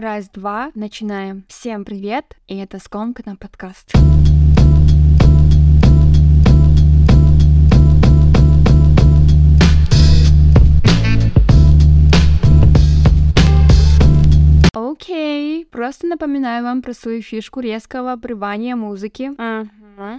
Раз, два, начинаем. Всем привет, и это Скомкана подкаст. Окей, просто напоминаю вам про свою фишку резкого обрывания музыки.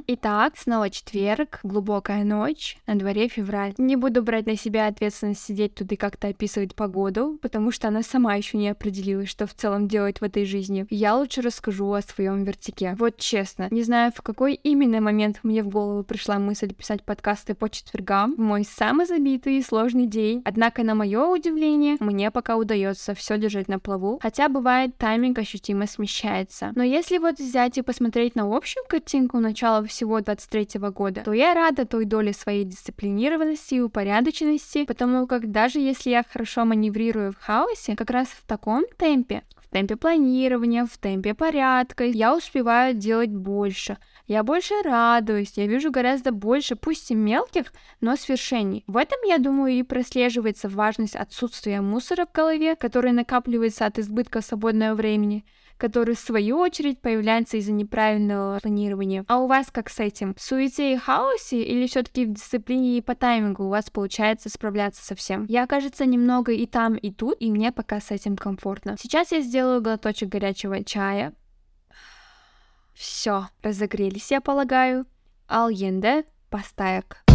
Итак, снова четверг, глубокая ночь, на дворе февраль. Не буду брать на себя ответственность сидеть тут и как-то описывать погоду, потому что она сама еще не определилась, что в целом делать в этой жизни. Я лучше расскажу о своем вертике. Вот честно, не знаю, в какой именно момент мне в голову пришла мысль писать подкасты по четвергам, мой самый забитый и сложный день. Однако, на мое удивление, мне пока удается все держать на плаву, хотя бывает тайминг ощутимо смещается. Но если вот взять и посмотреть на общую картинку начала начала всего 23 года, то я рада той доле своей дисциплинированности и упорядоченности, потому как даже если я хорошо маневрирую в хаосе, как раз в таком темпе, в темпе планирования, в темпе порядка, я успеваю делать больше. Я больше радуюсь, я вижу гораздо больше, пусть и мелких, но свершений. В этом, я думаю, и прослеживается важность отсутствия мусора в голове, который накапливается от избытка свободного времени который в свою очередь появляется из-за неправильного планирования. А у вас как с этим? В суете и хаосе или все-таки в дисциплине и по таймингу у вас получается справляться со всем? Я, кажется, немного и там, и тут, и мне пока с этим комфортно. Сейчас я сделаю глоточек горячего чая. Все, разогрелись, я полагаю. Альенде, пастаек.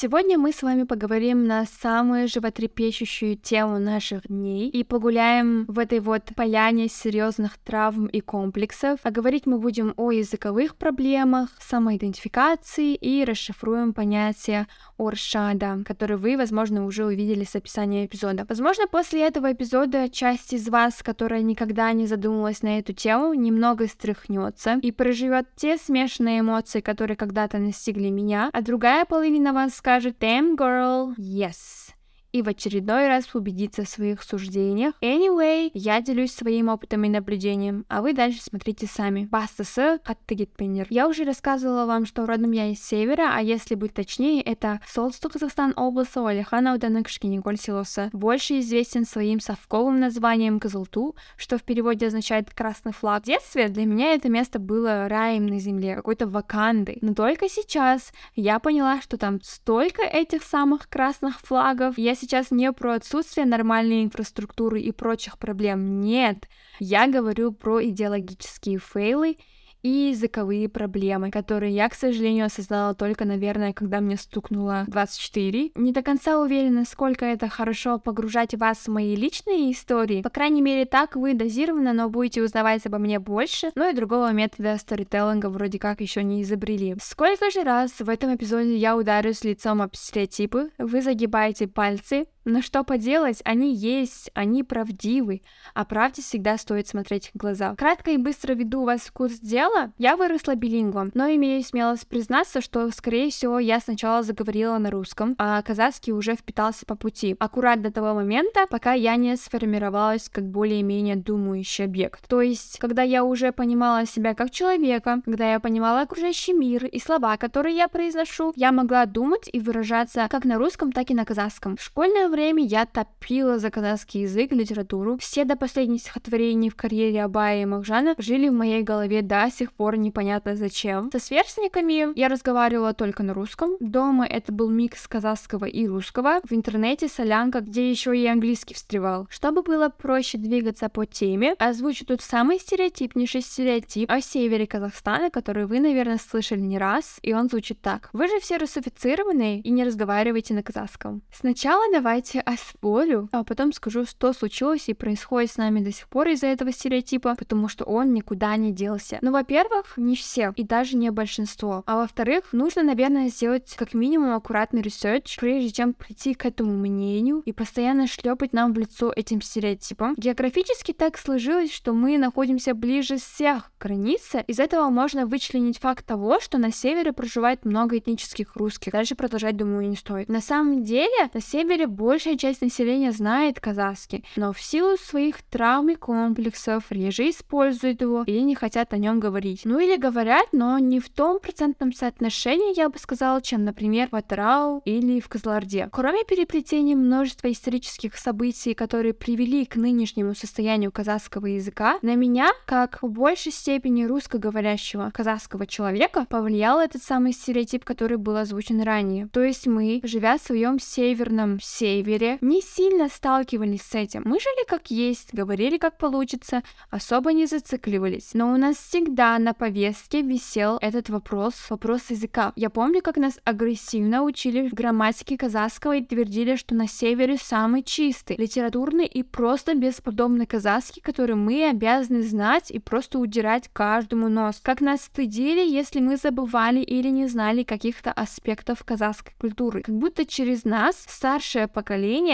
Сегодня мы с вами поговорим на самую животрепещущую тему наших дней и погуляем в этой вот поляне серьезных травм и комплексов. А говорить мы будем о языковых проблемах, самоидентификации и расшифруем понятие Оршада, который вы, возможно, уже увидели с описания эпизода. Возможно, после этого эпизода часть из вас, которая никогда не задумывалась на эту тему, немного стряхнется и проживет те смешанные эмоции, которые когда-то настигли меня, а другая половина вас скажет «Damn girl, yes» И в очередной раз убедиться в своих суждениях. Anyway, я делюсь своим опытом и наблюдением, а вы дальше смотрите сами. Бастасы Хаттагитпенер. Я уже рассказывала вам, что родом я из севера, а если быть точнее, это Солсту Казахстан области Олехана Уданы Кшкиниголь Силоса. Больше известен своим совковым названием Казалту, что в переводе означает красный флаг. В детстве для меня это место было раем на земле, какой-то вакандой. Но только сейчас я поняла, что там столько этих самых красных флагов. Я сейчас не про отсутствие нормальной инфраструктуры и прочих проблем, нет. Я говорю про идеологические фейлы и языковые проблемы, которые я, к сожалению, осознала только, наверное, когда мне стукнуло 24. Не до конца уверена, сколько это хорошо погружать вас в мои личные истории. По крайней мере, так вы дозированно, но будете узнавать обо мне больше, но и другого метода сторителлинга вроде как еще не изобрели. Сколько же раз в этом эпизоде я ударюсь лицом об стереотипы, вы загибаете пальцы, но что поделать, они есть, они правдивы, а правде всегда стоит смотреть в глаза. Кратко и быстро веду вас в курс дела. Я выросла билингвом, но имею смелость признаться, что, скорее всего, я сначала заговорила на русском, а казахский уже впитался по пути. Аккурат до того момента, пока я не сформировалась как более-менее думающий объект. То есть, когда я уже понимала себя как человека, когда я понимала окружающий мир и слова, которые я произношу, я могла думать и выражаться как на русском, так и на казахском. В школьное время время я топила за казахский язык, литературу. Все до последних стихотворений в карьере Абая и Махжана жили в моей голове до сих пор непонятно зачем. Со сверстниками я разговаривала только на русском. Дома это был микс казахского и русского. В интернете солянка, где еще и английский встревал. Чтобы было проще двигаться по теме, озвучу тут самый стереотипнейший стереотип о севере Казахстана, который вы, наверное, слышали не раз, и он звучит так. Вы же все русифицированные и не разговариваете на казахском. Сначала давайте давайте оспорю, а потом скажу, что случилось и происходит с нами до сих пор из-за этого стереотипа, потому что он никуда не делся. Ну, во-первых, не все, и даже не большинство. А во-вторых, нужно, наверное, сделать как минимум аккуратный research, прежде чем прийти к этому мнению и постоянно шлепать нам в лицо этим стереотипом. Географически так сложилось, что мы находимся ближе всех к границе. Из этого можно вычленить факт того, что на севере проживает много этнических русских. Дальше продолжать, думаю, не стоит. На самом деле, на севере больше большая часть населения знает казахский, но в силу своих травм и комплексов реже используют его или не хотят о нем говорить. Ну или говорят, но не в том процентном соотношении, я бы сказала, чем, например, в Атырау или в Казларде. Кроме переплетения множества исторических событий, которые привели к нынешнему состоянию казахского языка, на меня, как в большей степени русскоговорящего казахского человека, повлиял этот самый стереотип, который был озвучен ранее. То есть мы, живя в своем северном севере, не сильно сталкивались с этим. Мы жили как есть, говорили как получится, особо не зацикливались. Но у нас всегда на повестке висел этот вопрос, вопрос языка. Я помню, как нас агрессивно учили в грамматике казахского и твердили, что на севере самый чистый, литературный и просто бесподобный казахский, который мы обязаны знать и просто удирать каждому нос. Как нас стыдили, если мы забывали или не знали каких-то аспектов казахской культуры. Как будто через нас старшее поколение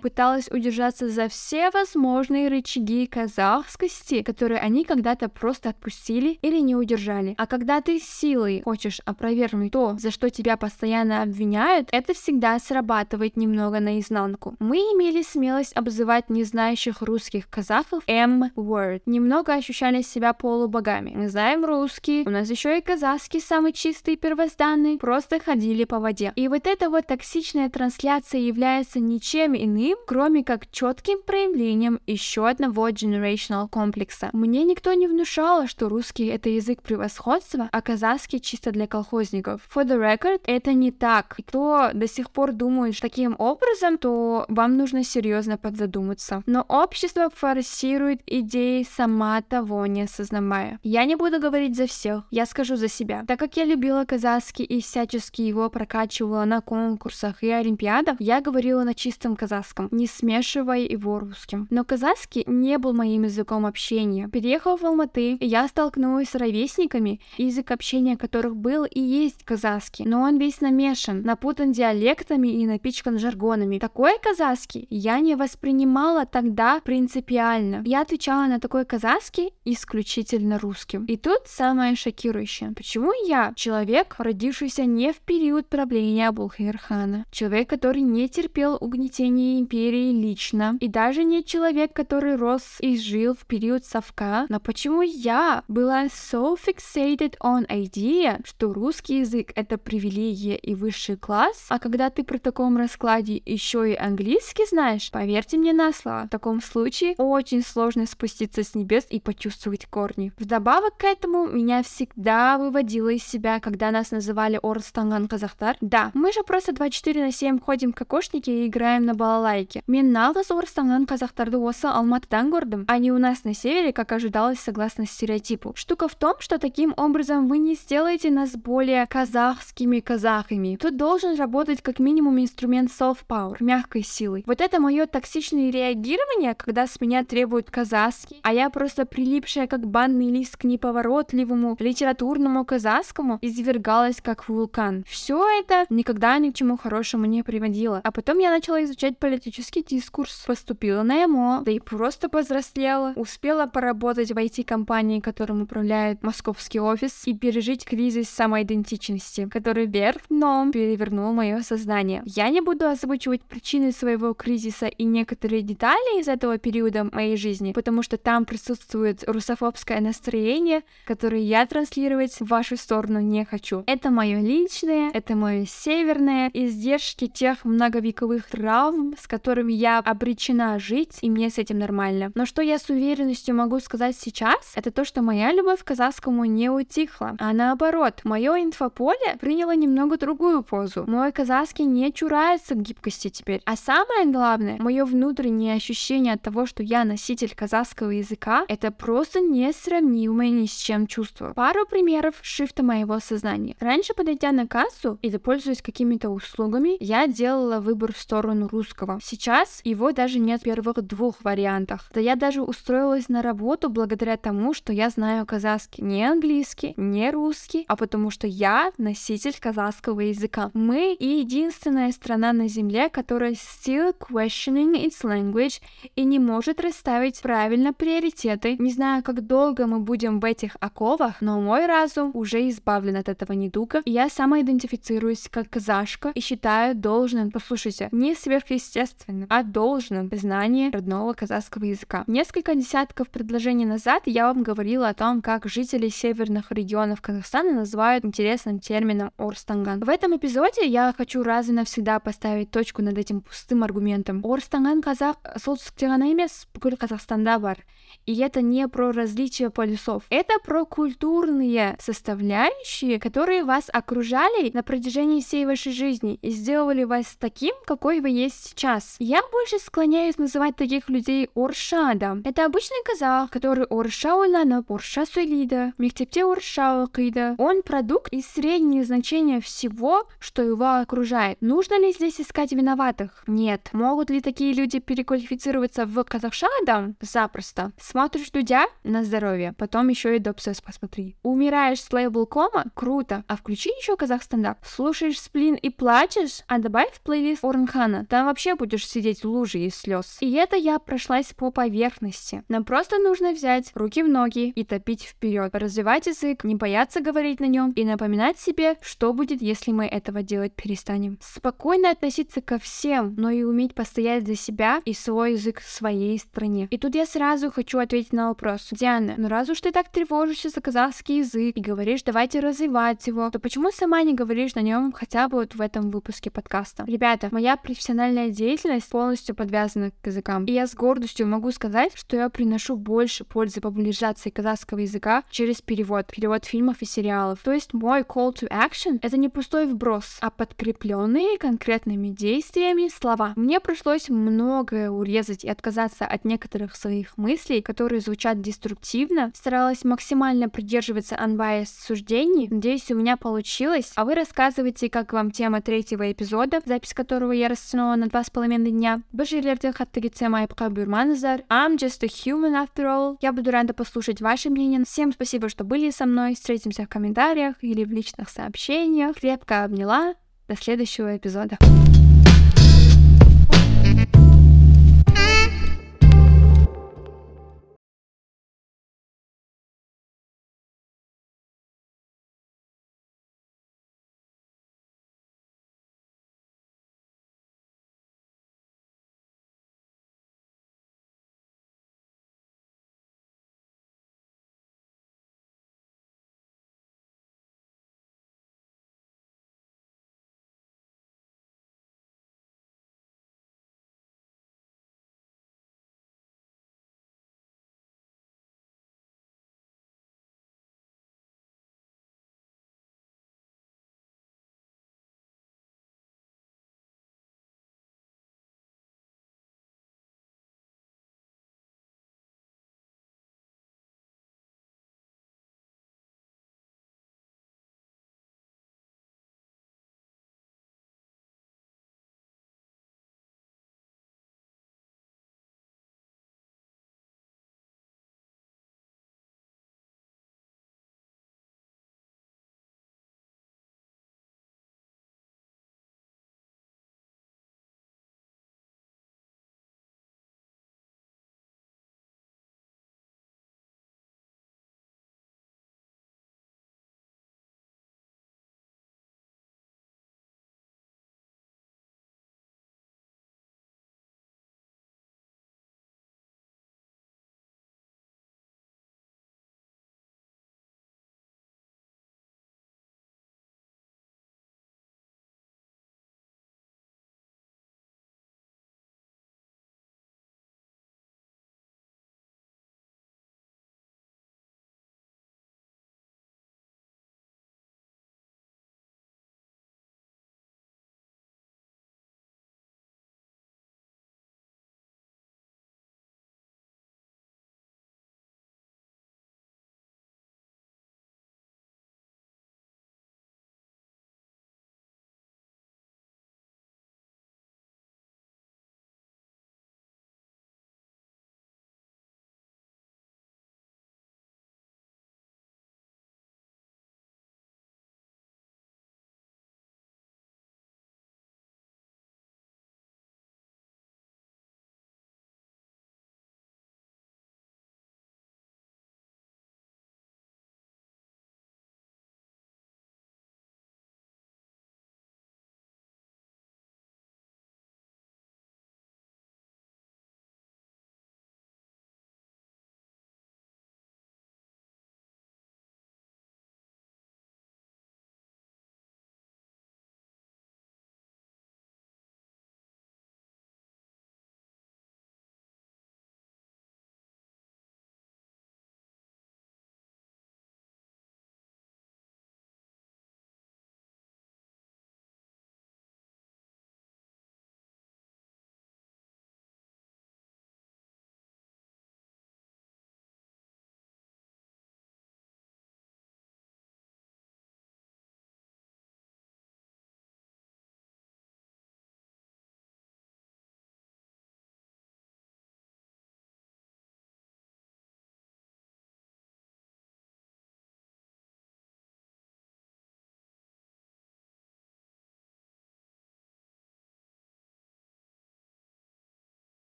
пыталось удержаться за все возможные рычаги казахскости, которые они когда-то просто отпустили или не удержали. А когда ты силой хочешь опровергнуть то, за что тебя постоянно обвиняют, это всегда срабатывает немного наизнанку. Мы имели смелость обзывать незнающих русских казахов M-word. Немного ощущали себя полубогами. Мы знаем русский, у нас еще и казахский самый чистый и первозданный, просто ходили по воде. И вот эта вот токсичная трансляция является ничем иным, кроме как четким проявлением еще одного generational комплекса. Мне никто не внушал, что русский это язык превосходства, а казахский чисто для колхозников. For the record, это не так. Кто до сих пор думает таким образом, то вам нужно серьезно подзадуматься. Но общество форсирует идеи сама того не осознавая. Я не буду говорить за всех, я скажу за себя. Так как я любила казахский и всячески его прокачивала на конкурсах и олимпиадах, я говорила на чистом казахском, не смешивая его русским. Но казахский не был моим языком общения. Переехав в Алматы, я столкнулась с ровесниками, язык общения которых был и есть казахский, но он весь намешан, напутан диалектами и напичкан жаргонами. Такой казахский я не воспринимала тогда принципиально. Я отвечала на такой казахский исключительно русским. И тут самое шокирующее. Почему я, человек, родившийся не в период правления Абулхайрхана, человек, который не терпел угнетения империи лично, и даже не человек, который рос и жил в период совка, но почему я была so fixated on idea, что русский язык это привилегия и высший класс, а когда ты при таком раскладе еще и английский знаешь, поверьте мне на слово, в таком случае очень сложно спуститься с небес и почувствовать корни. Вдобавок к этому меня всегда выводило из себя, когда нас называли Орстанган Казахтар. Да, мы же просто 24 на 7 ходим кокошники и играем на балалайке. Мен нағыз Орстанган Казахтарды осы Алматыдан а не у нас на севере, как ожидалось согласно стереотипу. Штука в том, что таким образом вы не сделаете нас более казахскими казахами. Тут должен работать как минимум инструмент self-power, мягкой силой. Вот это мое токсичное реагирование, когда с меня требуют казахский, а я просто прилипшая как банный лист к неповоротливому литературному казахскому, извергалась как вулкан. Все это никогда ни к чему хорошему не приводило. А потом я начала изучать политический дискурс, поступила на ЭМО, да и просто повзрослела, успела поработать в IT-компании, которым управляет московский офис, и пережить кризис самоидентичности, который вверх дном перевернул мое сознание. Я не буду озвучивать причины своего кризиса и некоторые детали из этого периода моей жизни, потому что там присутствует русофобское настроение, которое я транслировать в вашу сторону не хочу. Это мое личное, это мое северное, издержки тех многовековых травм, с которыми я обречена жить, и мне с этим нормально. Но что я с уверенностью могу сказать сейчас, это то, что моя любовь к казахскому не утихла, а наоборот, мое инфополе приняло немного другую позу. Мой казахский не чурается гибкости теперь. А самое главное, мое внутреннее ощущение от того, что я носитель казахского языка, это просто несравнимое ни с чем чувство. Пару примеров шифта моего сознания. Раньше, подойдя на кассу или пользуясь какими-то услугами, я делала выбор в сторону русского. Сейчас его даже нет в первых двух вариантах. Да я даже устроилась на работу благодаря тому, что я знаю казахский. Не английский, не русский, а потому что я носитель казахского языка. Мы единственная страна на земле, которая still questioning its language и не может расставить правильно приоритеты. Не знаю, как долго мы будем в этих оковах, но мой разум уже избавлен от этого недуга, и я самоидентифицируюсь как казашка и считаю должным, послушайте, не свет сверхъестественном, а должном знании родного казахского языка. Несколько десятков предложений назад я вам говорила о том, как жители северных регионов Казахстана называют интересным термином Орстанган. В этом эпизоде я хочу раз и навсегда поставить точку над этим пустым аргументом. Орстанган казах солтүстікте ғана емес бүкіл Казахстанда бар. И это не про различия полюсов. Это про культурные составляющие, которые вас окружали на протяжении всей вашей жизни и сделали вас таким, какой вы есть сейчас. Я больше склоняюсь называть таких людей Оршада. Это обычный казах, который Орша ойланып, Орша сөйлейді, мектепте Орша оқиды. Он продукт и среднее значение всего, что его окружает. Нужно ли здесь искать виноватых? Нет. Могут ли такие люди переквалифицироваться в казахшада? Запросто. Смотришь Дудя? На здоровье. Потом еще и Допсес посмотри. Умираешь с лейбл кома? Круто. А включи еще казах стендап. Слушаешь сплин и плачешь? А добавь в плейлист Орнхана. Там вообще будешь сидеть в луже из слез. И это я прошлась по поверхности. Нам просто нужно взять руки в ноги и топить вперед. Развивать язык, не бояться говорить на нем и напоминать себе, что будет, если мы этого делать перестанем. Спокойно относиться ко всем, но и уметь постоять за себя и свой язык в своей стране. И тут я сразу хочу ответить на вопрос. Диана, ну раз уж ты так тревожишься за казахский язык и говоришь, давайте развивать его, то почему сама не говоришь на нем хотя бы вот в этом выпуске подкаста? Ребята, моя профессиональная деятельность полностью подвязана к языкам. И я с гордостью могу сказать, что я приношу больше пользы популяризации казахского языка через перевод, перевод фильмов и сериалов. То есть мой call to action — это не пустой вброс, а подкрепленные конкретными действиями слова. Мне пришлось многое урезать и отказаться от некоторых своих мыслей, которые звучат деструктивно. Старалась максимально придерживаться unbiased суждений. Надеюсь, у меня получилось. А вы рассказывайте, как вам тема третьего эпизода, запись которого я растянула на два половиной дня. Бір жерлерде қатты кетсем айыпқа бұйырмаңыздар. I'm just a human after all. Я буду рада послушать ваше мнение. Всем спасибо, что были со мной. Встретимся в комментариях или в личных сообщениях. Крепко обняла. До следующего эпизода.